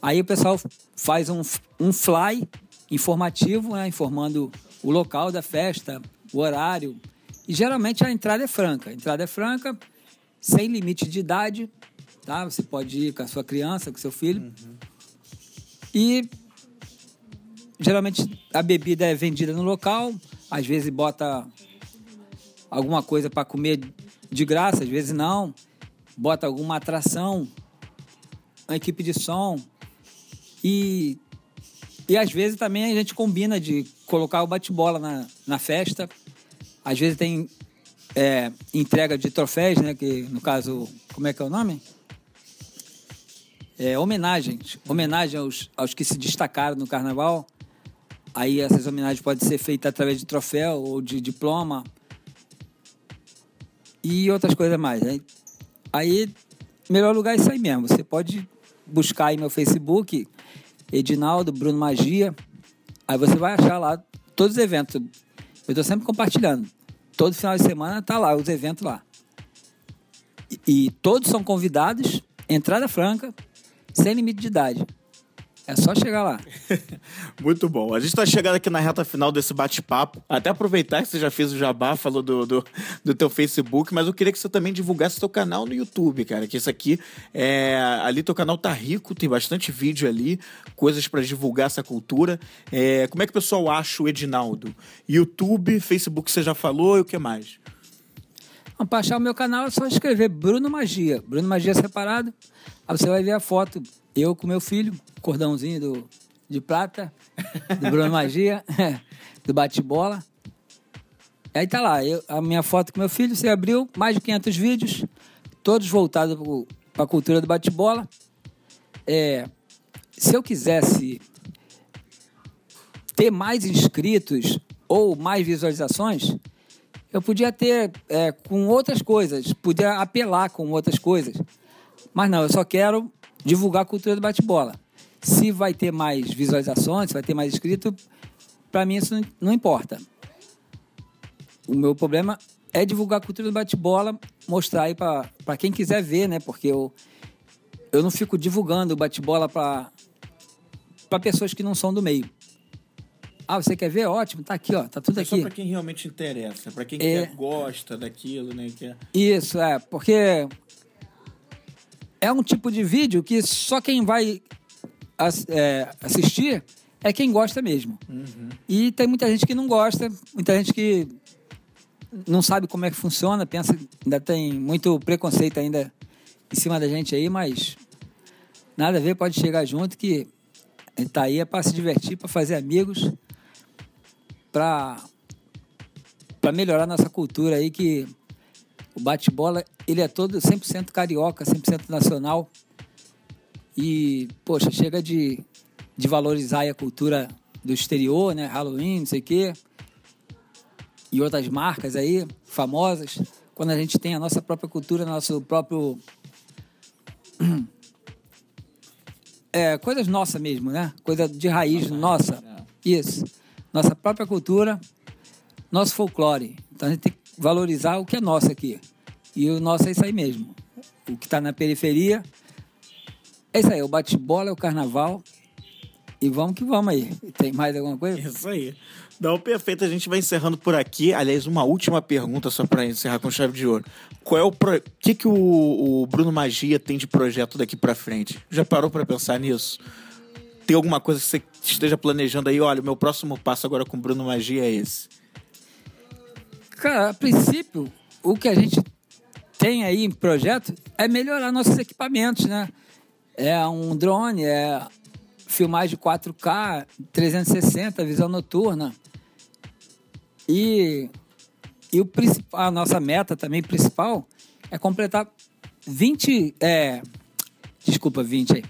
Aí o pessoal faz um, um fly informativo, né, informando o local da festa, o horário. E geralmente a entrada é franca. A entrada é franca, sem limite de idade, tá? Você pode ir com a sua criança, com seu filho. Uhum. E geralmente a bebida é vendida no local, às vezes bota alguma coisa para comer de graça, às vezes não. Bota alguma atração, uma equipe de som. E, e às vezes também a gente combina de colocar o bate-bola na, na festa. Às vezes tem é, entrega de troféus, né? Que no caso, como é que é o nome? É, homenagens. Homenagem aos, aos que se destacaram no carnaval. Aí essas homenagens podem ser feitas através de troféu ou de diploma e outras coisas mais. Aí, aí melhor lugar é isso aí mesmo. Você pode buscar aí meu Facebook, Edinaldo, Bruno Magia. Aí você vai achar lá todos os eventos. Eu estou sempre compartilhando. Todo final de semana tá lá, os eventos lá. E, e todos são convidados, entrada franca, sem limite de idade. É só chegar lá. Muito bom. A gente está chegando aqui na reta final desse bate-papo. Até aproveitar que você já fez o jabá, falou do, do, do, teu Facebook, mas eu queria que você também divulgasse teu canal no YouTube, cara. Que isso aqui é. Ali teu canal tá rico, tem bastante vídeo ali, coisas para divulgar essa cultura. É, como é que o pessoal acha o Edinaldo? YouTube, Facebook você já falou e o que mais? Para achar o meu canal é só escrever Bruno Magia. Bruno Magia separado. Aí você vai ver a foto eu com meu filho, cordãozinho do, de prata, do Bruno Magia, do bate-bola. Aí tá lá, eu, a minha foto com meu filho, você abriu, mais de 500 vídeos, todos voltados para a cultura do bate-bola. É, se eu quisesse ter mais inscritos ou mais visualizações, eu podia ter é, com outras coisas, podia apelar com outras coisas. Mas não, eu só quero divulgar a cultura do bate-bola. Se vai ter mais visualizações, se vai ter mais inscrito, para mim isso não importa. O meu problema é divulgar a cultura do bate-bola, mostrar aí para quem quiser ver, né? Porque eu, eu não fico divulgando o bate-bola para pessoas que não são do meio. Ah, você quer ver? Ótimo, tá aqui, ó, tá tudo é aqui. Só para quem realmente interessa, para quem é... quer, gosta daquilo, né? Quer... Isso, é, porque é um tipo de vídeo que só quem vai é, assistir é quem gosta mesmo. Uhum. E tem muita gente que não gosta, muita gente que não sabe como é que funciona, pensa ainda tem muito preconceito ainda em cima da gente aí, mas nada a ver, pode chegar junto que está aí é para se divertir, para fazer amigos, para para melhorar nossa cultura aí que o bate-bola, ele é todo 100% carioca, 100% nacional. E, poxa, chega de, de valorizar a cultura do exterior, né? Halloween, não sei o quê. E outras marcas aí, famosas. Quando a gente tem a nossa própria cultura, nosso próprio... É, coisas nossas mesmo, né? Coisa de raiz nossa. Isso. Nossa própria cultura, nosso folclore. Então a gente tem que valorizar o que é nosso aqui. E o nosso é isso aí mesmo. O que está na periferia é isso aí, o bate-bola, é o carnaval. E vamos que vamos aí. Tem mais alguma coisa? Isso aí. Não, perfeito. A gente vai encerrando por aqui. Aliás, uma última pergunta só para encerrar com chave de ouro. Qual é o pro... que que o, o Bruno Magia tem de projeto daqui para frente? Já parou para pensar nisso? Tem alguma coisa que você esteja planejando aí? Olha, o meu próximo passo agora com o Bruno Magia é esse. Cara, a princípio, o que a gente tem aí em projeto é melhorar nossos equipamentos, né? É um drone, é filmagem 4K, 360, visão noturna. E, e o principal, a nossa meta também principal é completar 20, é, desculpa, 20 aí,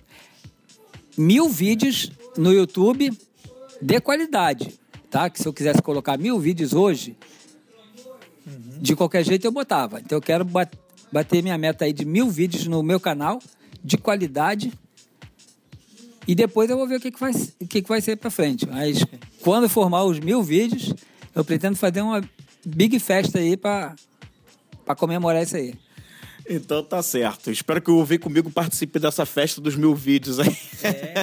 mil vídeos no YouTube de qualidade, tá? Que se eu quisesse colocar mil vídeos hoje, de qualquer jeito eu botava. Então eu quero bater minha meta aí de mil vídeos no meu canal, de qualidade. E depois eu vou ver o que, que, vai, o que, que vai ser para frente. Mas quando formar os mil vídeos, eu pretendo fazer uma big festa aí para comemorar isso aí. Então tá certo. Espero que o Vem Comigo participe dessa festa dos mil vídeos aí. É.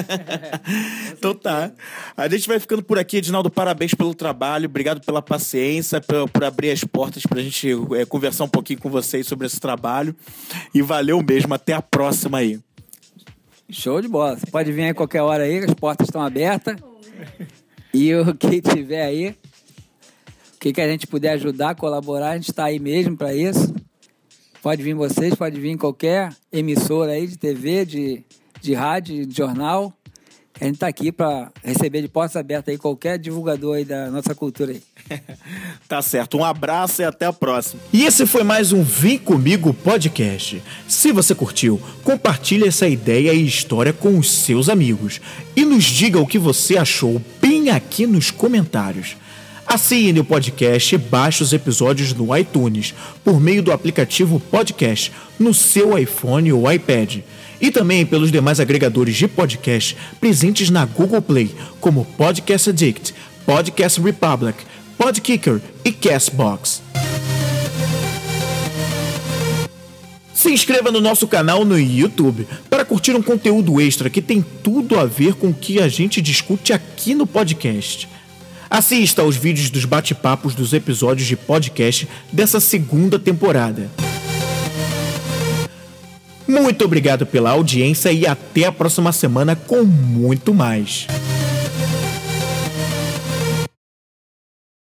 então tá. A gente vai ficando por aqui, Edinaldo. Parabéns pelo trabalho. Obrigado pela paciência, por, por abrir as portas pra gente é, conversar um pouquinho com vocês sobre esse trabalho. E valeu mesmo. Até a próxima aí. Show de bola. Você pode vir aí qualquer hora aí, as portas estão abertas. E o que tiver aí, o que, que a gente puder ajudar, colaborar, a gente está aí mesmo para isso. Pode vir vocês, pode vir qualquer emissora aí de TV, de, de rádio, de jornal. A gente está aqui para receber de portas abertas aí qualquer divulgador aí da nossa cultura aí. tá certo. Um abraço e até a próxima. E esse foi mais um Vem Comigo podcast. Se você curtiu, compartilhe essa ideia e história com os seus amigos e nos diga o que você achou bem aqui nos comentários. Assine o podcast e baixe os episódios no iTunes por meio do aplicativo Podcast no seu iPhone ou iPad. E também pelos demais agregadores de podcast presentes na Google Play, como Podcast Addict, Podcast Republic, Podkicker e Castbox. Se inscreva no nosso canal no YouTube para curtir um conteúdo extra que tem tudo a ver com o que a gente discute aqui no podcast. Assista aos vídeos dos bate-papos dos episódios de podcast dessa segunda temporada. Muito obrigado pela audiência e até a próxima semana com muito mais.